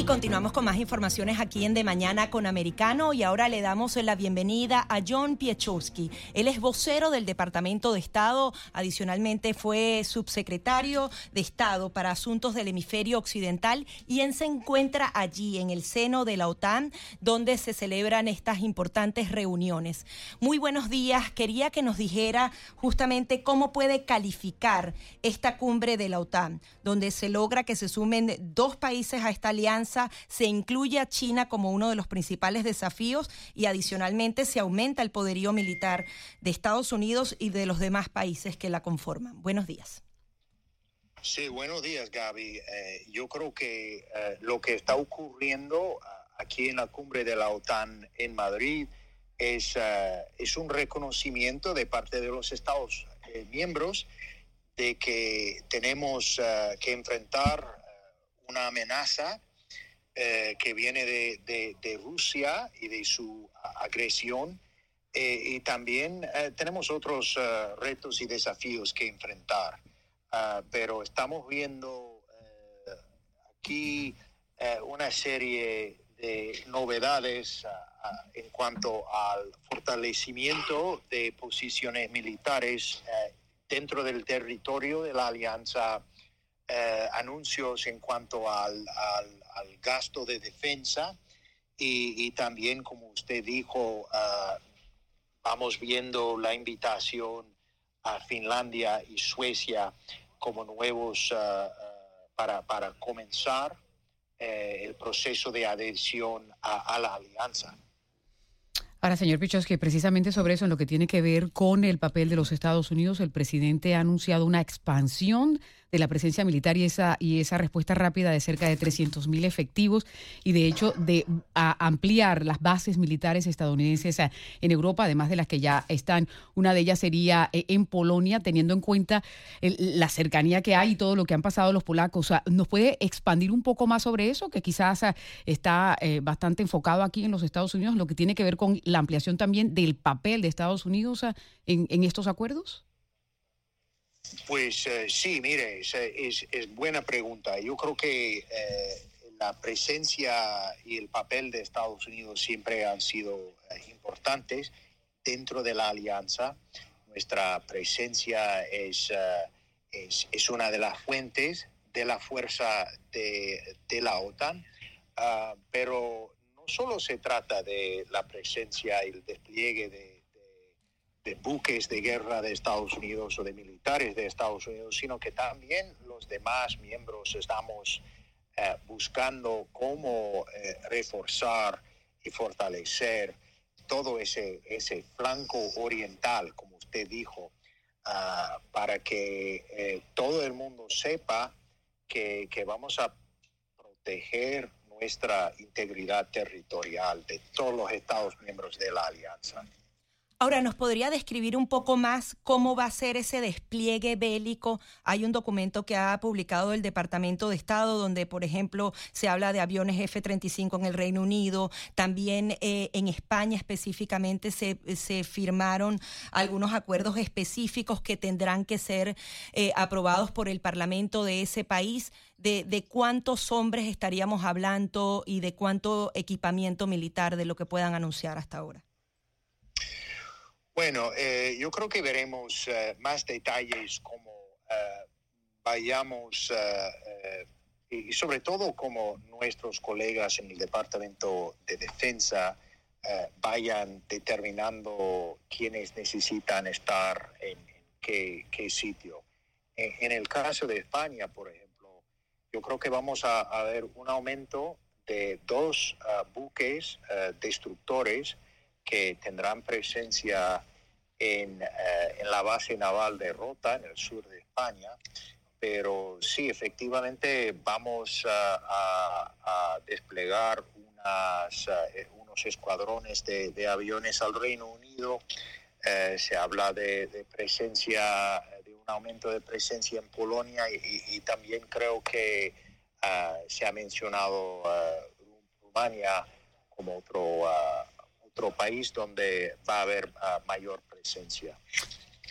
Y continuamos con más informaciones aquí en De Mañana con Americano y ahora le damos la bienvenida a John Piechowski. Él es vocero del Departamento de Estado, adicionalmente fue subsecretario de Estado para Asuntos del Hemisferio Occidental y él se encuentra allí en el seno de la OTAN donde se celebran estas importantes reuniones. Muy buenos días, quería que nos dijera justamente cómo puede calificar esta cumbre de la OTAN, donde se logra que se sumen dos países a esta alianza se incluye a China como uno de los principales desafíos y adicionalmente se aumenta el poderío militar de Estados Unidos y de los demás países que la conforman. Buenos días. Sí, buenos días, Gaby. Eh, yo creo que eh, lo que está ocurriendo ah, aquí en la cumbre de la OTAN en Madrid es, ah, es un reconocimiento de parte de los Estados eh, miembros de que tenemos que enfrentar una amenaza eh, que viene de, Rusia y de su agresión. Eh, y también eh, tenemos otros retos y desafíos que enfrentar. Ah, pero estamos viendo aquí una serie de novedades ah, ah, en cuanto al fortalecimiento de posiciones militares dentro del territorio de la alianza, anuncios en cuanto al, al gasto de defensa y, también, como usted dijo, ah, vamos viendo la invitación a Finlandia y Suecia como nuevos ah, ah, para, para, comenzar eh, el proceso de adhesión a, la alianza. Ahora, señor Pichos, que precisamente sobre eso, en lo que tiene que ver con el papel de los Estados Unidos, el presidente ha anunciado una expansión de la presencia militar y esa, y esa respuesta rápida de cerca de 300 mil efectivos y de hecho de ampliar las bases militares estadounidenses en Europa, además de las que ya están. Una de ellas sería eh, en Polonia, teniendo en cuenta la cercanía que hay y todo lo que han pasado los polacos. ¿Nos puede expandir un poco más sobre eso, que quizás está eh, bastante enfocado aquí en los Estados Unidos, lo que tiene que ver con la ampliación también del papel de Estados Unidos en estos acuerdos? Pues eh, sí, mire, es, es, buena pregunta. Yo creo que eh, la presencia y el papel de Estados Unidos siempre han sido eh, importantes dentro de la alianza. Nuestra presencia es, es, es, una de las fuentes de la fuerza de, de la OTAN, ah, pero no solo se trata de la presencia y el despliegue de buques de guerra de Estados Unidos o de militares de Estados Unidos, sino que también los demás miembros estamos eh, buscando cómo eh, reforzar y fortalecer todo ese, ese flanco oriental, como usted dijo, ah, para que eh, todo el mundo sepa que vamos a proteger nuestra integridad territorial de todos los Estados miembros de la alianza. Ahora, ¿nos podría describir un poco más cómo va a ser ese despliegue bélico? Hay un documento que ha publicado el Departamento de Estado donde, por ejemplo, se habla de aviones F-35 en el Reino Unido. También eh, en España específicamente se, firmaron algunos acuerdos específicos que tendrán que ser eh, aprobados por el Parlamento de ese país. De cuántos hombres estaríamos hablando y de cuánto equipamiento militar de lo que puedan anunciar hasta ahora. Bueno, eh, yo creo que veremos eh, más detalles como eh, vayamos y sobre todo como nuestros colegas en el Departamento de Defensa vayan determinando quiénes necesitan estar en, qué, sitio. En, el caso de España, por ejemplo, yo creo que vamos a, a ver un aumento de dos buques destructores que tendrán presencia en, eh, en, la base naval de Rota, en el sur de España. Pero sí, efectivamente vamos a, desplegar unas, eh, unos escuadrones de, aviones al Reino Unido. Eh, se habla de, presencia, de un aumento de presencia en Polonia y, también creo que se ha mencionado Rumania como otro, otro país donde va a haber mayor presencia.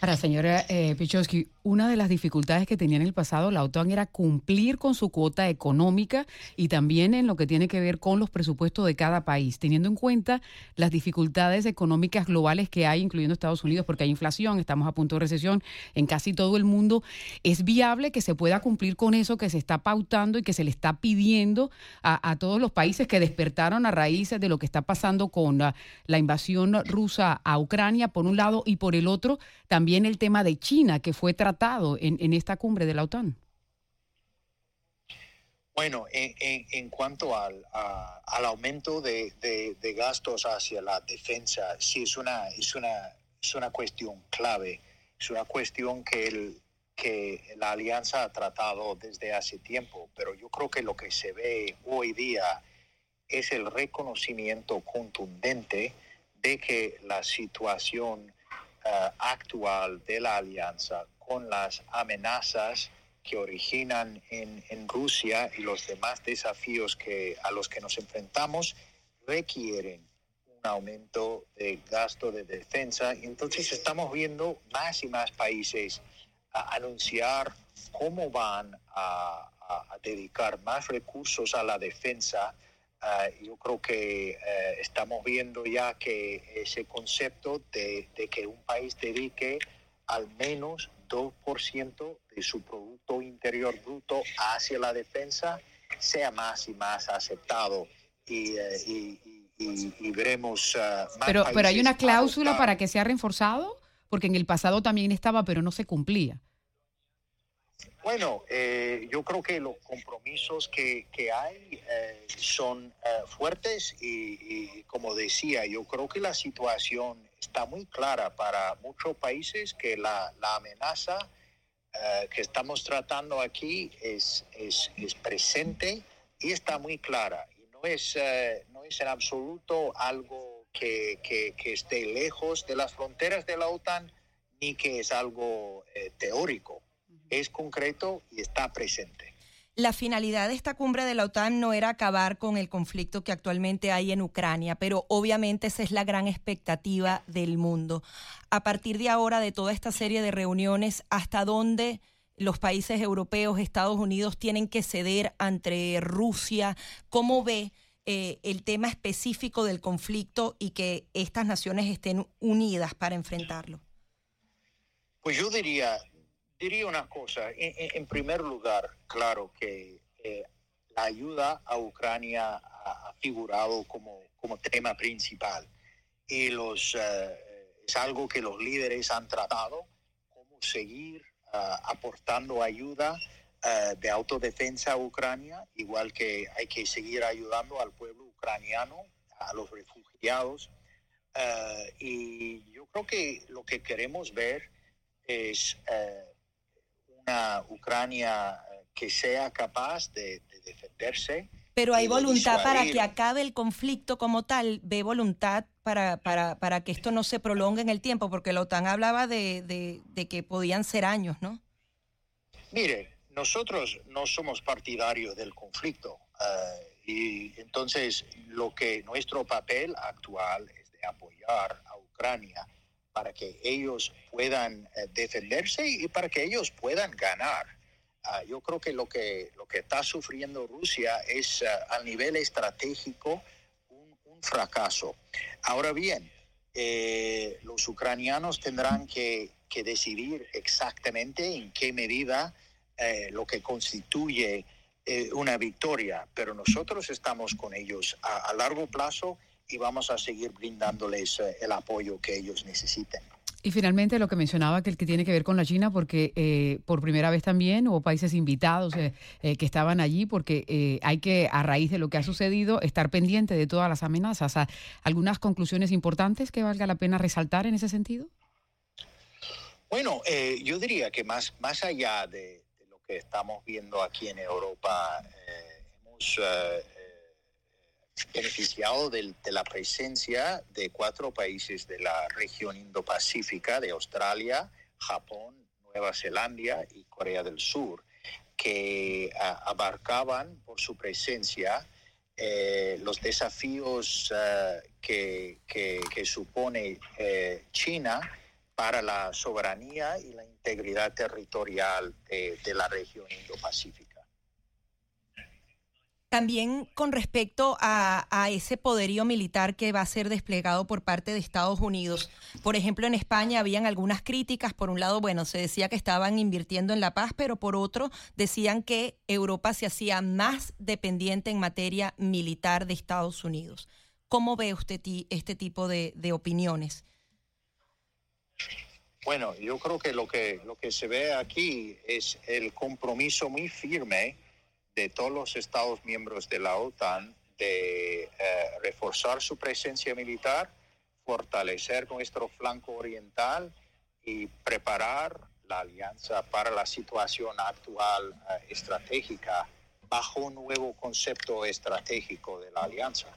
Ahora, señora eh, Pichowski, una de las dificultades que tenía en el pasado la OTAN era cumplir con su cuota económica y también en lo que tiene que ver con los presupuestos de cada país, teniendo en cuenta las dificultades económicas globales que hay, incluyendo Estados Unidos, porque hay inflación, estamos a punto de recesión en casi todo el mundo. ¿Es viable que se pueda cumplir con eso que se está pautando y que se le está pidiendo a, todos los países que despertaron a raíz de lo que está pasando con la, la invasión rusa a Ucrania, por un lado, y por el otro, también el tema de China, que fue tratado en, en esta cumbre de la OTAN. Bueno, en, en, cuanto al, al aumento de, de, gastos hacia la defensa, sí es una, es una, es una cuestión clave, es una cuestión que, el, que la alianza ha tratado desde hace tiempo, pero yo creo que lo que se ve hoy día es el reconocimiento contundente de que la situación eh, actual de la alianza con las amenazas que originan en, en, Rusia y los demás desafíos que, a los que nos enfrentamos requieren un aumento de gasto de defensa. Y entonces estamos viendo más y más países anunciar cómo van a, a dedicar más recursos a la defensa Ah, yo creo que eh, estamos viendo ya que ese concepto de, que un país dedique al menos 2% de su Producto Interior Bruto hacia la defensa sea más y más aceptado. Y, eh, veremos ah, más pero, pero hay una cláusula para que sea reforzado, porque en el pasado también estaba, pero no se cumplía. Bueno, eh, yo creo que los compromisos que, hay eh, son eh, fuertes y, como decía, yo creo que la situación está muy clara para muchos países que la, amenaza que estamos tratando aquí es, es, presente y está muy clara. Y no es, no es en absoluto algo que, que, esté lejos de las fronteras de la OTAN ni que es algo teórico es concreto y está presente. La finalidad de esta cumbre de la OTAN no era acabar con el conflicto que actualmente hay en Ucrania, pero obviamente esa es la gran expectativa del mundo. A partir de ahora, de toda esta serie de reuniones, ¿hasta dónde los países europeos, Estados Unidos, tienen que ceder ante Rusia? ¿Cómo ve eh, el tema específico del conflicto y que estas naciones estén unidas para enfrentarlo? Pues yo diría, diría una cosa. En, primer lugar, claro que eh, la ayuda a Ucrania ha, figurado como, como tema principal y los, eh, es algo que los líderes han tratado, cómo seguir eh, aportando ayuda de autodefensa a Ucrania, igual que hay que seguir ayudando al pueblo ucraniano, a los refugiados. y yo creo que lo que queremos ver es Ucrania eh, que sea capaz de, defenderse. Pero hay voluntad para que acabe el conflicto como tal, ve voluntad para, para, para, que esto no se prolongue en el tiempo, porque la OTAN hablaba de, de, que podían ser años, ¿no? Mire, nosotros no somos partidarios del conflicto eh, y entonces lo que nuestro papel actual es de apoyar a Ucrania para que ellos puedan eh, defenderse y para que ellos puedan ganar. Ah, yo creo que lo, que lo que está sufriendo Rusia es ah, a nivel estratégico un, fracaso. Ahora bien, eh, los ucranianos tendrán que, decidir exactamente en qué medida eh, lo que constituye una victoria, pero nosotros estamos con ellos a largo plazo y vamos a seguir brindándoles eh, el apoyo que ellos necesiten. Y finalmente lo que mencionaba que el que tiene que ver con la China, porque eh, por primera vez también hubo países invitados eh, que estaban allí, porque hay que, a raíz de lo que ha sucedido, estar pendiente de todas las amenazas. ¿Algunas conclusiones importantes que valga la pena resaltar en ese sentido? Bueno, yo diría que más, más allá de, de, lo que estamos viendo aquí en Europa, hemos beneficiado de, la presencia de cuatro países de la región Indo-Pacífica, de Australia, Japón, Nueva Zelanda y Corea del Sur, que abarcaban por su presencia los desafíos que, que, supone China para la soberanía y la integridad territorial de, de la región Indo-Pacífica. También con respecto a, ese poderío militar que va a ser desplegado por parte de Estados Unidos. Por ejemplo, en España habían algunas críticas. Por un lado, bueno, se decía que estaban invirtiendo en la paz, pero por otro, decían que Europa se hacía más dependiente en materia militar de Estados Unidos. ¿Cómo ve usted este tipo de, de opiniones? Bueno, yo creo que lo que lo que se ve aquí es el compromiso muy firme de todos los Estados miembros de la OTAN de eh, reforzar su presencia militar, fortalecer nuestro flanco oriental y preparar la alianza para la situación actual eh, estratégica bajo un nuevo concepto estratégico de la alianza.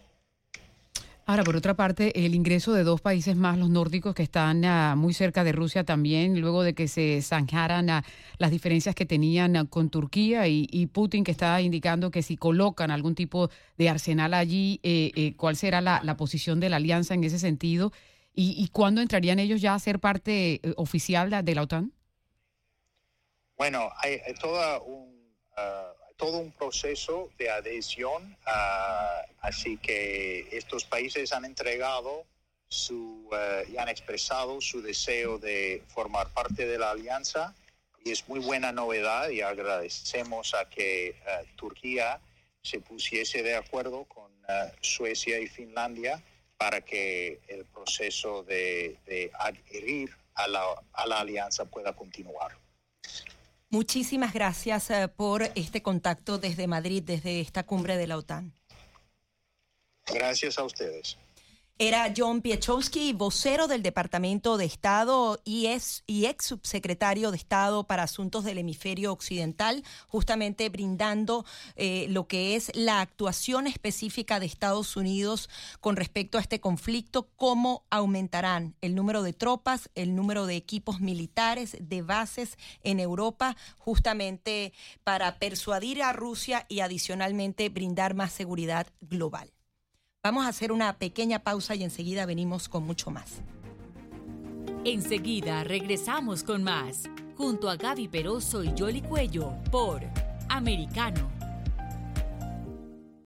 Ahora, por otra parte, el ingreso de dos países más, los nórdicos, que están ah, muy cerca de Rusia también, luego de que se zanjaran ah, las diferencias que tenían ah, con Turquía y, Putin, que está indicando que si colocan algún tipo de arsenal allí, eh, eh, ¿cuál será la, posición de la alianza en ese sentido? ¿Y, cuándo entrarían ellos ya a ser parte eh, oficial de la OTAN? Bueno, hay, toda un todo un proceso de adhesión, ah, así que estos países han entregado su, eh, y han expresado su deseo de formar parte de la alianza y es muy buena novedad y agradecemos a que eh, Turquía se pusiese de acuerdo con eh, Suecia y Finlandia para que el proceso de, adherir a la, a la alianza pueda continuar. Muchísimas gracias eh, por este contacto desde Madrid, desde esta cumbre de la OTAN. Gracias a ustedes. Era John Piechowski, vocero del Departamento de Estado y, es, y ex subsecretario de Estado para Asuntos del Hemisferio Occidental, justamente brindando eh, lo que es la actuación específica de Estados Unidos con respecto a este conflicto, cómo aumentarán el número de tropas, el número de equipos militares, de bases en Europa, justamente para persuadir a Rusia y adicionalmente brindar más seguridad global. Vamos a hacer una pequeña pausa y enseguida venimos con mucho más. Enseguida regresamos con más, junto a Gaby Peroso y Jolly Cuello, por Americano.